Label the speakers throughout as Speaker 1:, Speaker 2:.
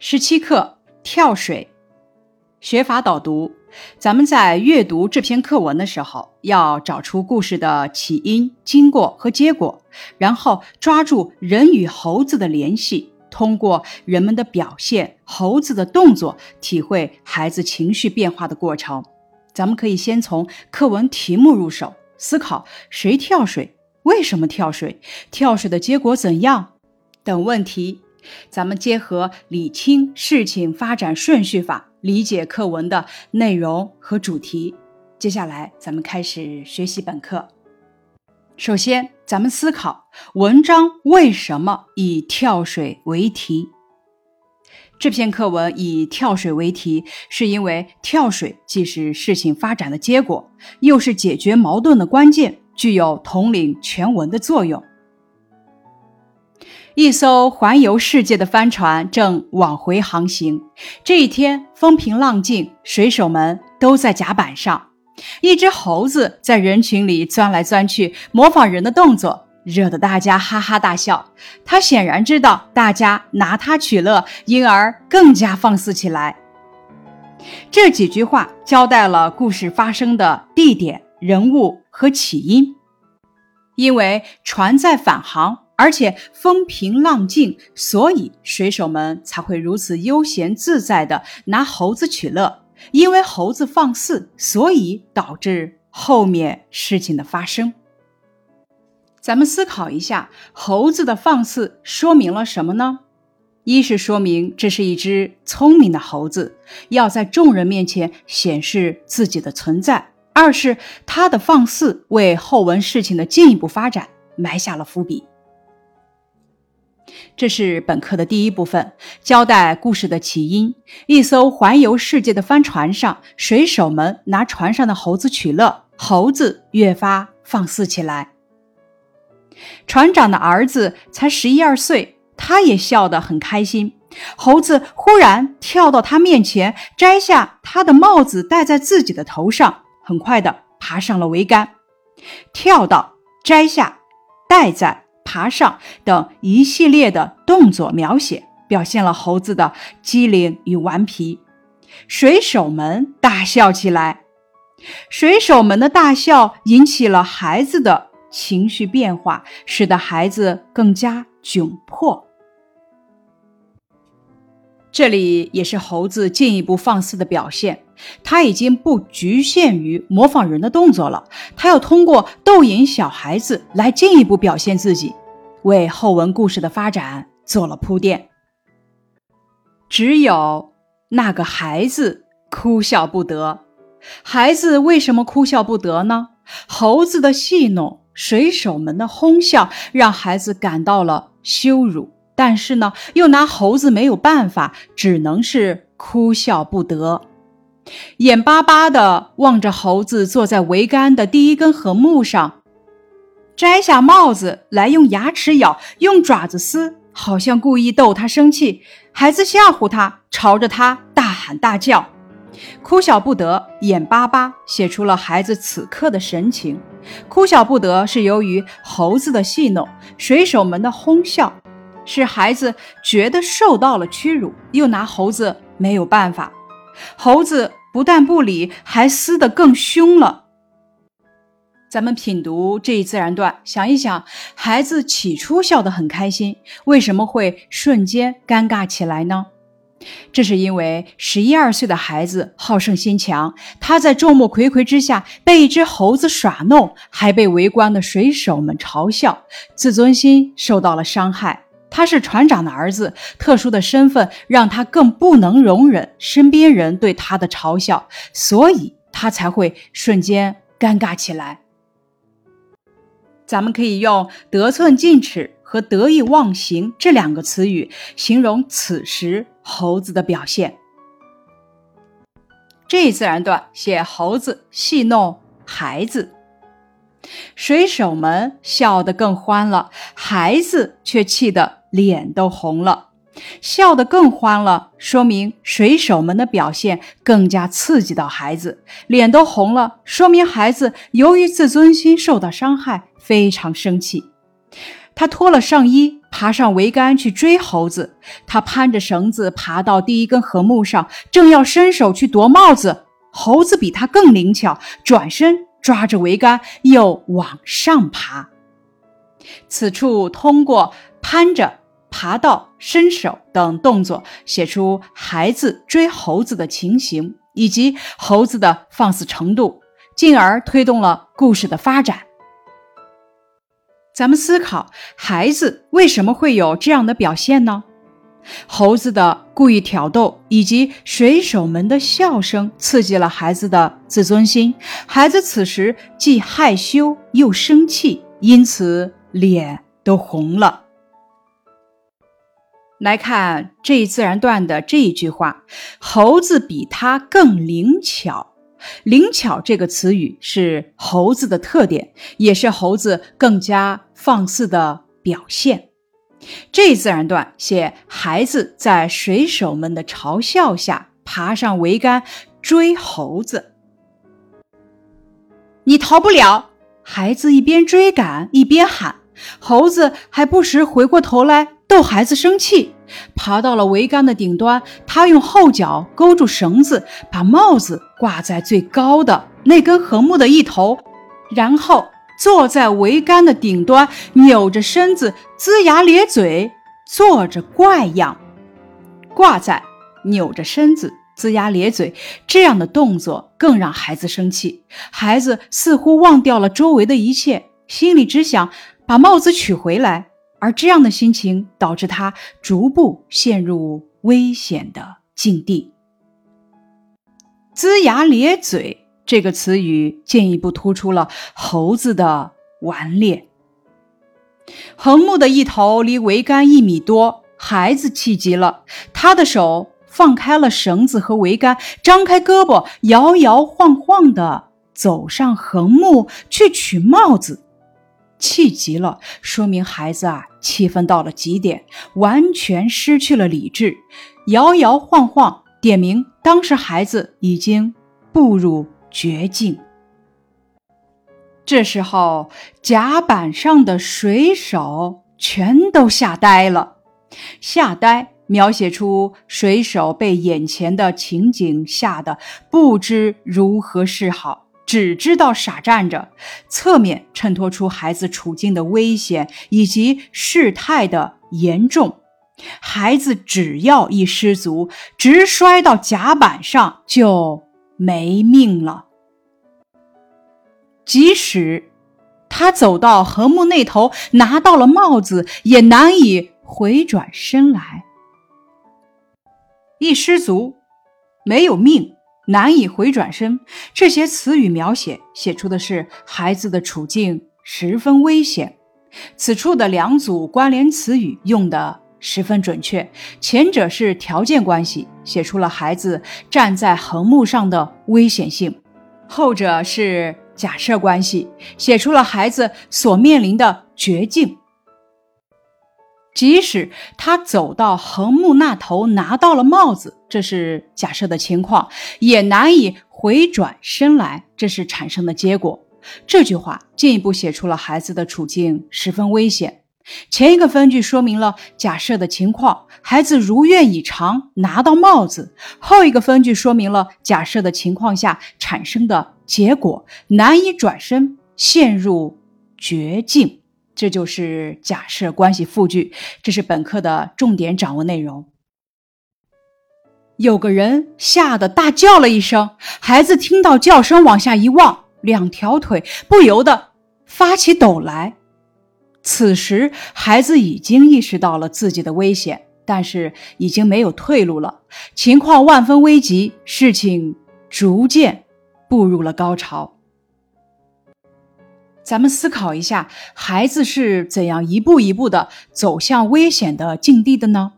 Speaker 1: 十七课跳水学法导读。咱们在阅读这篇课文的时候，要找出故事的起因、经过和结果，然后抓住人与猴子的联系，通过人们的表现、猴子的动作，体会孩子情绪变化的过程。咱们可以先从课文题目入手，思考谁跳水、为什么跳水、跳水的结果怎样等问题。咱们结合理清事情发展顺序法，理解课文的内容和主题。接下来，咱们开始学习本课。首先，咱们思考文章为什么以跳水为题。这篇课文以跳水为题，是因为跳水既是事情发展的结果，又是解决矛盾的关键，具有统领全文的作用。一艘环游世界的帆船正往回航行。这一天风平浪静，水手们都在甲板上。一只猴子在人群里钻来钻去，模仿人的动作，惹得大家哈哈大笑。它显然知道大家拿它取乐，因而更加放肆起来。这几句话交代了故事发生的地点、人物和起因。因为船在返航。而且风平浪静，所以水手们才会如此悠闲自在地拿猴子取乐。因为猴子放肆，所以导致后面事情的发生。咱们思考一下，猴子的放肆说明了什么呢？一是说明这是一只聪明的猴子，要在众人面前显示自己的存在；二是它的放肆为后文事情的进一步发展埋下了伏笔。这是本课的第一部分，交代故事的起因。一艘环游世界的帆船上，水手们拿船上的猴子取乐，猴子越发放肆起来。船长的儿子才十一二岁，他也笑得很开心。猴子忽然跳到他面前，摘下他的帽子戴在自己的头上，很快的爬上了桅杆。跳到，摘下，戴在。爬上等一系列的动作描写，表现了猴子的机灵与顽皮。水手们大笑起来，水手们的大笑引起了孩子的情绪变化，使得孩子更加窘迫。这里也是猴子进一步放肆的表现，他已经不局限于模仿人的动作了，他要通过逗引小孩子来进一步表现自己。为后文故事的发展做了铺垫。只有那个孩子哭笑不得。孩子为什么哭笑不得呢？猴子的戏弄，水手们的哄笑，让孩子感到了羞辱。但是呢，又拿猴子没有办法，只能是哭笑不得，眼巴巴地望着猴子坐在桅杆的第一根横木上。摘下帽子来，用牙齿咬，用爪子撕，好像故意逗他生气。孩子吓唬他，朝着他大喊大叫，哭笑不得，眼巴巴，写出了孩子此刻的神情。哭笑不得是由于猴子的戏弄，水手们的哄笑，是孩子觉得受到了屈辱，又拿猴子没有办法。猴子不但不理，还撕得更凶了。咱们品读这一自然段，想一想，孩子起初笑得很开心，为什么会瞬间尴尬起来呢？这是因为十一二岁的孩子好胜心强，他在众目睽睽之下被一只猴子耍弄，还被围观的水手们嘲笑，自尊心受到了伤害。他是船长的儿子，特殊的身份让他更不能容忍身边人对他的嘲笑，所以他才会瞬间尴尬起来。咱们可以用“得寸进尺”和“得意忘形”这两个词语形容此时猴子的表现。这一自然段写猴子戏弄孩子，水手们笑得更欢了，孩子却气得脸都红了。笑得更欢了，说明水手们的表现更加刺激到孩子，脸都红了，说明孩子由于自尊心受到伤害。非常生气，他脱了上衣，爬上桅杆去追猴子。他攀着绳子爬到第一根横木上，正要伸手去夺帽子，猴子比他更灵巧，转身抓着桅杆又往上爬。此处通过攀着、爬到、伸手等动作，写出孩子追猴子的情形以及猴子的放肆程度，进而推动了故事的发展。咱们思考，孩子为什么会有这样的表现呢？猴子的故意挑逗以及水手们的笑声，刺激了孩子的自尊心。孩子此时既害羞又生气，因此脸都红了。来看这一自然段的这一句话：“猴子比他更灵巧。”灵巧这个词语是猴子的特点，也是猴子更加放肆的表现。这自然段写孩子在水手们的嘲笑下爬上桅杆追猴子，你逃不了！孩子一边追赶一边喊，猴子还不时回过头来逗孩子生气。爬到了桅杆的顶端，他用后脚勾住绳子，把帽子挂在最高的那根横木的一头，然后坐在桅杆的顶端，扭着身子，龇牙咧嘴，做着怪样。挂在，扭着身子，龇牙咧嘴，这样的动作更让孩子生气。孩子似乎忘掉了周围的一切，心里只想把帽子取回来。而这样的心情导致他逐步陷入危险的境地。龇牙咧嘴这个词语进一步突出了猴子的顽劣。横木的一头离桅杆一米多，孩子气急了，他的手放开了绳子和桅杆，张开胳膊，摇摇晃晃地走上横木去取帽子。气急了，说明孩子啊气愤到了极点，完全失去了理智，摇摇晃晃，点明当时孩子已经步入绝境。这时候，甲板上的水手全都吓呆了。吓呆，描写出水手被眼前的情景吓得不知如何是好。只知道傻站着，侧面衬托出孩子处境的危险以及事态的严重。孩子只要一失足，直摔到甲板上就没命了。即使他走到横木那头，拿到了帽子，也难以回转身来。一失足，没有命。难以回转身，这些词语描写写出的是孩子的处境十分危险。此处的两组关联词语用的十分准确，前者是条件关系，写出了孩子站在横木上的危险性；后者是假设关系，写出了孩子所面临的绝境。即使他走到横木那头拿到了帽子，这是假设的情况，也难以回转身来，这是产生的结果。这句话进一步写出了孩子的处境十分危险。前一个分句说明了假设的情况，孩子如愿以偿拿到帽子；后一个分句说明了假设的情况下产生的结果，难以转身，陷入绝境。这就是假设关系复句，这是本课的重点掌握内容。有个人吓得大叫了一声，孩子听到叫声往下一望，两条腿不由得发起抖来。此时，孩子已经意识到了自己的危险，但是已经没有退路了，情况万分危急，事情逐渐步入了高潮。咱们思考一下，孩子是怎样一步一步的走向危险的境地的呢？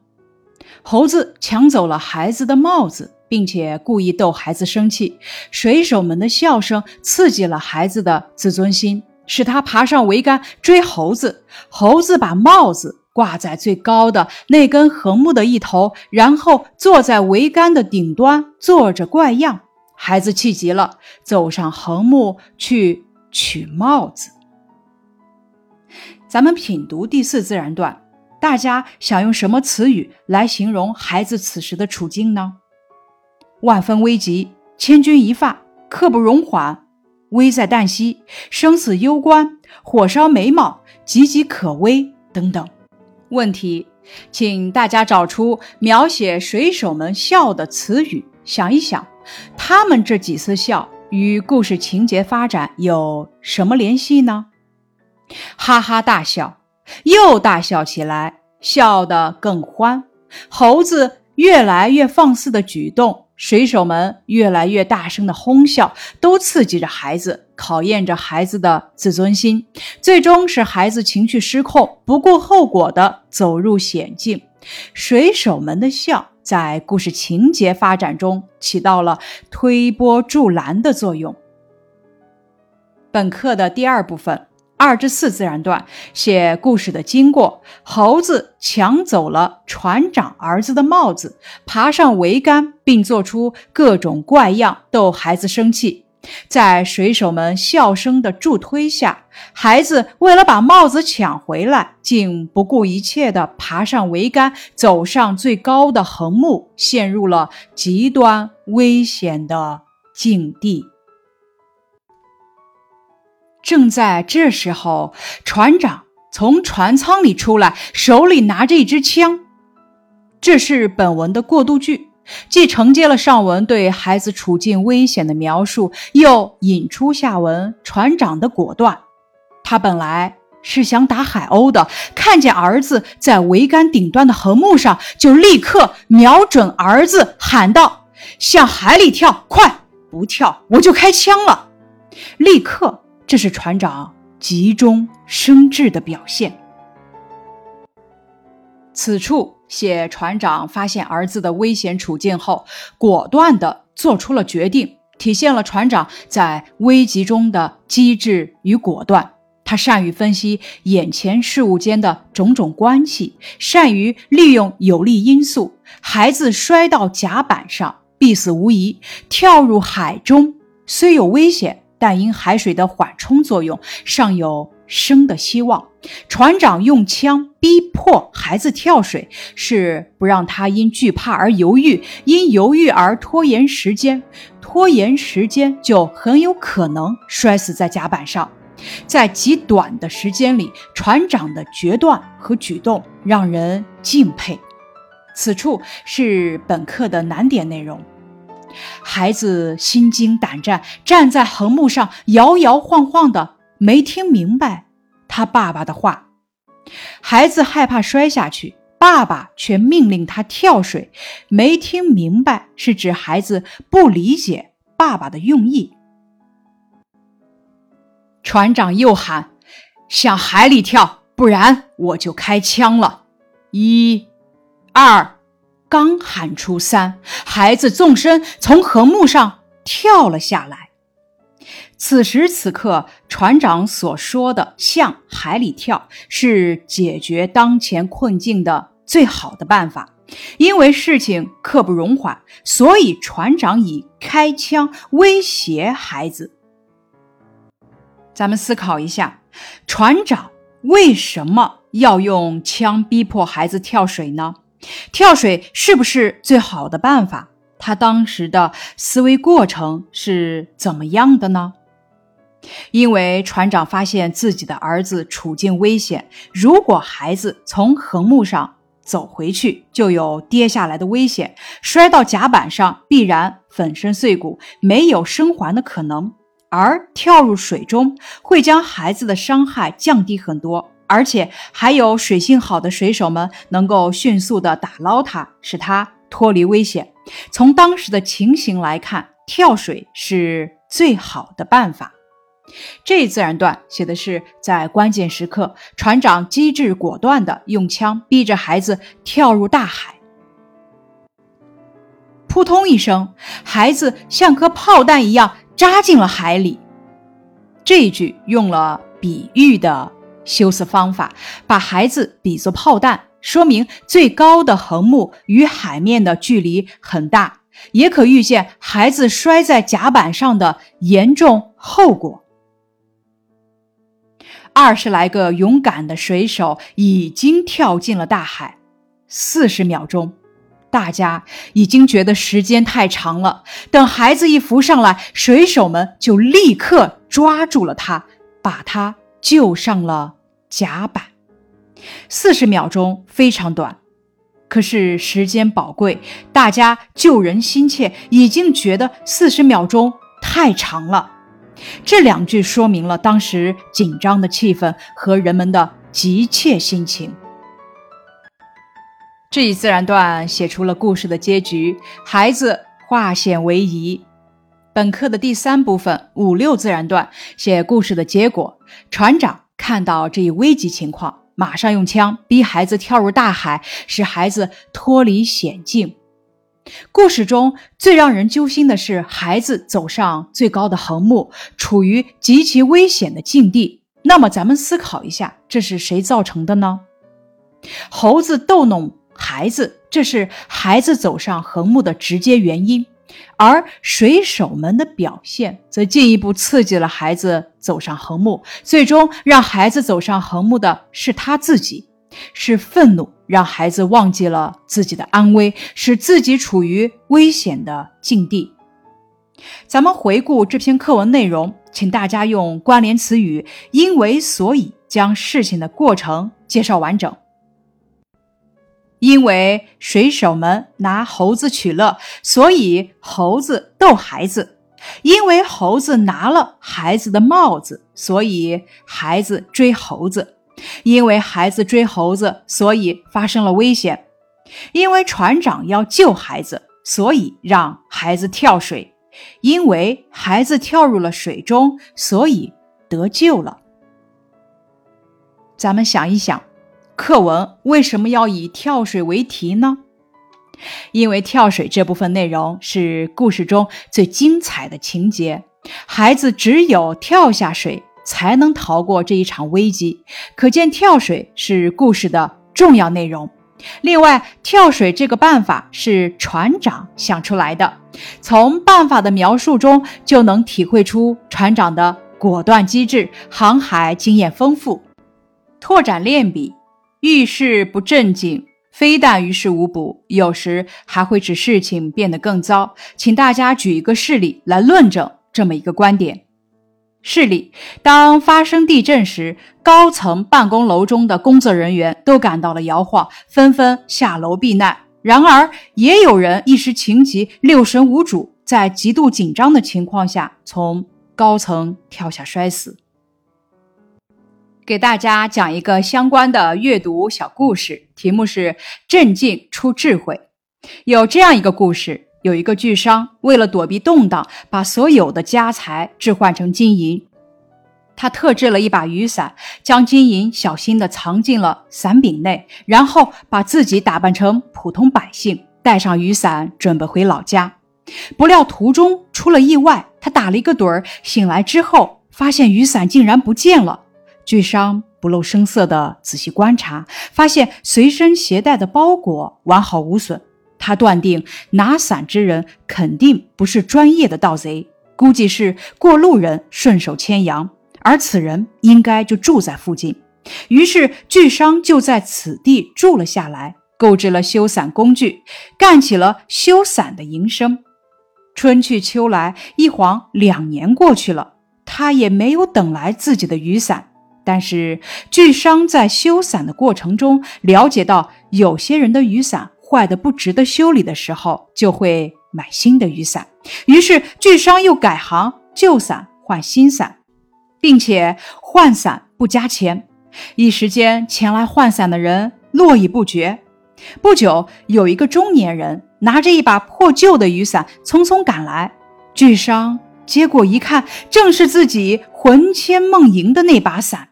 Speaker 1: 猴子抢走了孩子的帽子，并且故意逗孩子生气。水手们的笑声刺激了孩子的自尊心，使他爬上桅杆追猴子。猴子把帽子挂在最高的那根横木的一头，然后坐在桅杆的顶端，做着怪样。孩子气急了，走上横木去。取帽子。咱们品读第四自然段，大家想用什么词语来形容孩子此时的处境呢？万分危急，千钧一发，刻不容缓，危在旦夕，生死攸关，火烧眉毛，岌岌可危等等。问题，请大家找出描写水手们笑的词语，想一想，他们这几次笑与故事情节发展有什么联系呢？哈哈大笑。又大笑起来，笑得更欢。猴子越来越放肆的举动，水手们越来越大声的哄笑，都刺激着孩子，考验着孩子的自尊心，最终使孩子情绪失控，不顾后果的走入险境。水手们的笑在故事情节发展中起到了推波助澜的作用。本课的第二部分。二至四自然段写故事的经过：猴子抢走了船长儿子的帽子，爬上桅杆，并做出各种怪样逗孩子生气。在水手们笑声的助推下，孩子为了把帽子抢回来，竟不顾一切地爬上桅杆，走上最高的横木，陷入了极端危险的境地。正在这时候，船长从船舱里出来，手里拿着一支枪。这是本文的过渡句，既承接了上文对孩子处境危险的描述，又引出下文船长的果断。他本来是想打海鸥的，看见儿子在桅杆顶端的横木上，就立刻瞄准儿子，喊道：“向海里跳！快，不跳我就开枪了！”立刻。这是船长急中生智的表现。此处写船长发现儿子的危险处境后，果断地做出了决定，体现了船长在危急中的机智与果断。他善于分析眼前事物间的种种关系，善于利用有利因素。孩子摔到甲板上，必死无疑；跳入海中，虽有危险。但因海水的缓冲作用，尚有生的希望。船长用枪逼迫孩子跳水，是不让他因惧怕而犹豫，因犹豫而拖延时间，拖延时间就很有可能摔死在甲板上。在极短的时间里，船长的决断和举动让人敬佩。此处是本课的难点内容。孩子心惊胆战，站在横木上摇摇晃晃的，没听明白他爸爸的话。孩子害怕摔下去，爸爸却命令他跳水，没听明白是指孩子不理解爸爸的用意。船长又喊：“向海里跳，不然我就开枪了！”一、二。刚喊出三，孩子纵身从横木上跳了下来。此时此刻，船长所说的“向海里跳”是解决当前困境的最好的办法。因为事情刻不容缓，所以船长以开枪威胁孩子。咱们思考一下，船长为什么要用枪逼迫孩子跳水呢？跳水是不是最好的办法？他当时的思维过程是怎么样的呢？因为船长发现自己的儿子处境危险，如果孩子从横木上走回去，就有跌下来的危险，摔到甲板上必然粉身碎骨，没有生还的可能；而跳入水中会将孩子的伤害降低很多。而且还有水性好的水手们能够迅速的打捞他，使他脱离危险。从当时的情形来看，跳水是最好的办法。这自然段写的是在关键时刻，船长机智果断的用枪逼着孩子跳入大海。扑通一声，孩子像颗炮弹一样扎进了海里。这一句用了比喻的。修辞方法，把孩子比作炮弹，说明最高的横木与海面的距离很大，也可预见孩子摔在甲板上的严重后果。二十来个勇敢的水手已经跳进了大海。四十秒钟，大家已经觉得时间太长了。等孩子一浮上来，水手们就立刻抓住了他，把他救上了甲板。四十秒钟非常短，可是时间宝贵，大家救人心切，已经觉得四十秒钟太长了。这两句说明了当时紧张的气氛和人们的急切心情。这一自然段写出了故事的结局，孩子化险为夷。本课的第三部分五六自然段写故事的结果，船长看到这一危急情况，马上用枪逼孩子跳入大海，使孩子脱离险境。故事中最让人揪心的是，孩子走上最高的横木，处于极其危险的境地。那么，咱们思考一下，这是谁造成的呢？猴子逗弄孩子，这是孩子走上横木的直接原因；而水手们的表现，则进一步刺激了孩子走上横木，最终让孩子走上横木的是他自己。是愤怒让孩子忘记了自己的安危，使自己处于危险的境地。咱们回顾这篇课文内容，请大家用关联词语“因为所以”将事情的过程介绍完整。因为水手们拿猴子取乐，所以猴子逗孩子；因为猴子拿了孩子的帽子，所以孩子追猴子。因为孩子追猴子，所以发生了危险；因为船长要救孩子，所以让孩子跳水；因为孩子跳入了水中，所以得救了。咱们想一想，课文为什么要以跳水为题呢？因为跳水这部分内容是故事中最精彩的情节，孩子只有跳下水。才能逃过这一场危机，可见跳水是故事的重要内容。另外，跳水这个办法是船长想出来的，从办法的描述中就能体会出船长的果断机智、航海经验丰富。拓展练笔，遇事不正经，非但于事无补，有时还会使事情变得更糟。请大家举一个事例来论证这么一个观点。事例：当发生地震时，高层办公楼中的工作人员都感到了摇晃，纷纷下楼避难。然而，也有人一时情急，六神无主，在极度紧张的情况下从高层跳下摔死。给大家讲一个相关的阅读小故事，题目是“镇静出智慧”。有这样一个故事。有一个巨商，为了躲避动荡，把所有的家财置换成金银。他特制了一把雨伞，将金银小心地藏进了伞柄内，然后把自己打扮成普通百姓，带上雨伞，准备回老家。不料途中出了意外，他打了一个盹儿，醒来之后发现雨伞竟然不见了。巨商不露声色地仔细观察，发现随身携带的包裹完好无损。他断定拿伞之人肯定不是专业的盗贼，估计是过路人顺手牵羊，而此人应该就住在附近。于是巨商就在此地住了下来，购置了修伞工具，干起了修伞的营生。春去秋来，一晃两年过去了，他也没有等来自己的雨伞。但是巨商在修伞的过程中了解到，有些人的雨伞。坏的不值得修理的时候，就会买新的雨伞。于是巨商又改行，旧伞换新伞，并且换伞不加钱。一时间，前来换伞的人络绎不绝。不久，有一个中年人拿着一把破旧的雨伞匆匆赶来。巨商接过一看，正是自己魂牵梦萦的那把伞，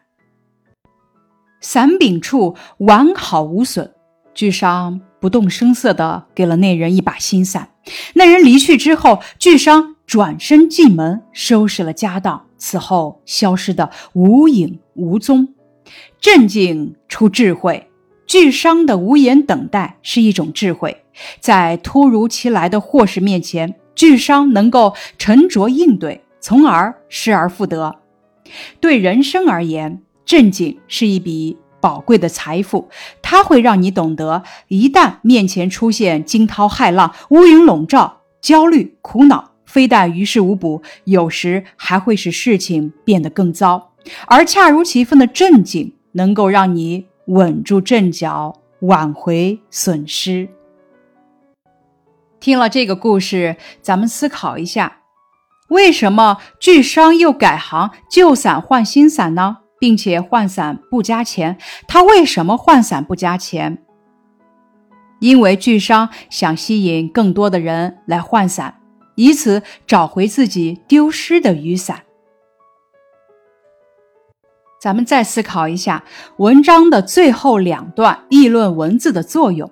Speaker 1: 伞柄处完好无损。巨商。不动声色地给了那人一把新伞。那人离去之后，巨商转身进门，收拾了家当，此后消失得无影无踪。镇静出智慧，巨商的无言等待是一种智慧。在突如其来的祸事面前，巨商能够沉着应对，从而失而复得。对人生而言，正经是一笔宝贵的财富，它会让你懂得，一旦面前出现惊涛骇浪、乌云笼罩，焦虑、苦恼非但于事无补，有时还会使事情变得更糟。而恰如其分的正经，能够让你稳住阵脚，挽回损失。听了这个故事，咱们思考一下：为什么巨商又改行旧伞换新伞呢？并且换伞不加钱，他为什么换伞不加钱？因为巨商想吸引更多的人来换伞，以此找回自己丢失的雨伞。咱们再思考一下文章的最后两段议论文字的作用。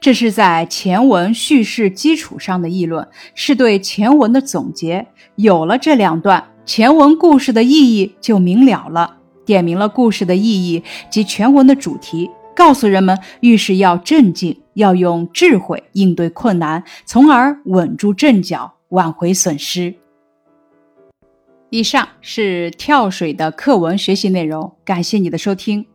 Speaker 1: 这是在前文叙事基础上的议论，是对前文的总结。有了这两段，前文故事的意义就明了了，点明了故事的意义及全文的主题，告诉人们遇事要镇静，要用智慧应对困难，从而稳住阵脚，挽回损失。以上是跳水的课文学习内容，感谢你的收听。